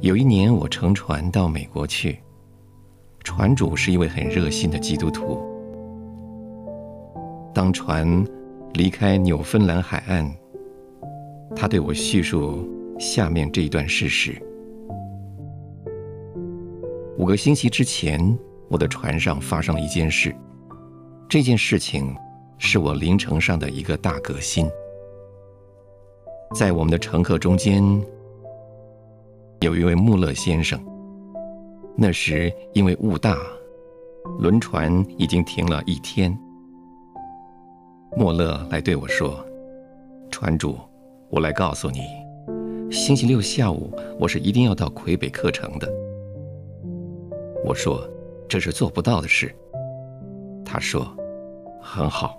有一年，我乘船到美国去，船主是一位很热心的基督徒。当船离开纽芬兰海岸，他对我叙述下面这一段事实：五个星期之前，我的船上发生了一件事，这件事情是我临程上的一个大革新。在我们的乘客中间，有一位穆勒先生。那时因为雾大，轮船已经停了一天。穆勒来对我说：“船主，我来告诉你，星期六下午我是一定要到魁北克城的。”我说：“这是做不到的事。”他说：“很好，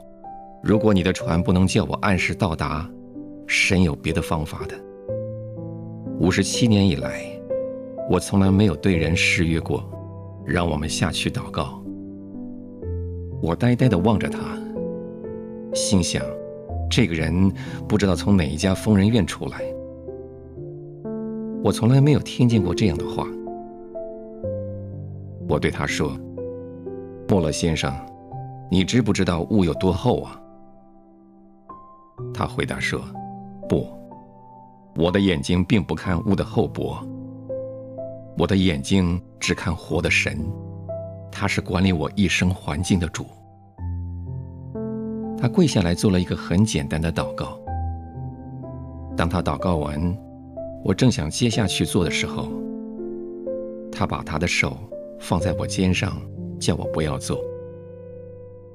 如果你的船不能叫我按时到达，神有别的方法的。”五十七年以来，我从来没有对人誓约过，让我们下去祷告。我呆呆地望着他，心想：这个人不知道从哪一家疯人院出来。我从来没有听见过这样的话。我对他说：“穆勒先生，你知不知道雾有多厚啊？”他回答说：“不。”我的眼睛并不看物的厚薄，我的眼睛只看活的神，他是管理我一生环境的主。他跪下来做了一个很简单的祷告。当他祷告完，我正想接下去做的时候，他把他的手放在我肩上，叫我不要做。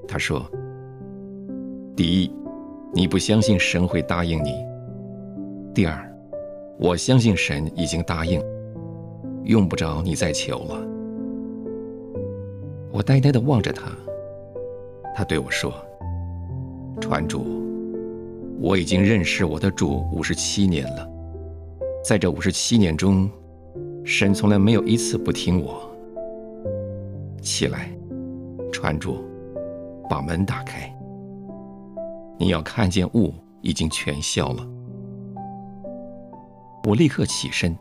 他说：“第一，你不相信神会答应你；第二。”我相信神已经答应，用不着你再求了。我呆呆地望着他，他对我说：“船主，我已经认识我的主五十七年了，在这五十七年中，神从来没有一次不听我。起来，船主，把门打开，你要看见雾已经全消了。”我立刻起身，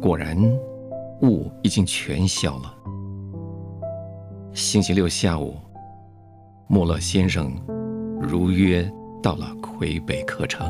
果然，雾已经全消了。星期六下午，穆勒先生如约到了魁北克城。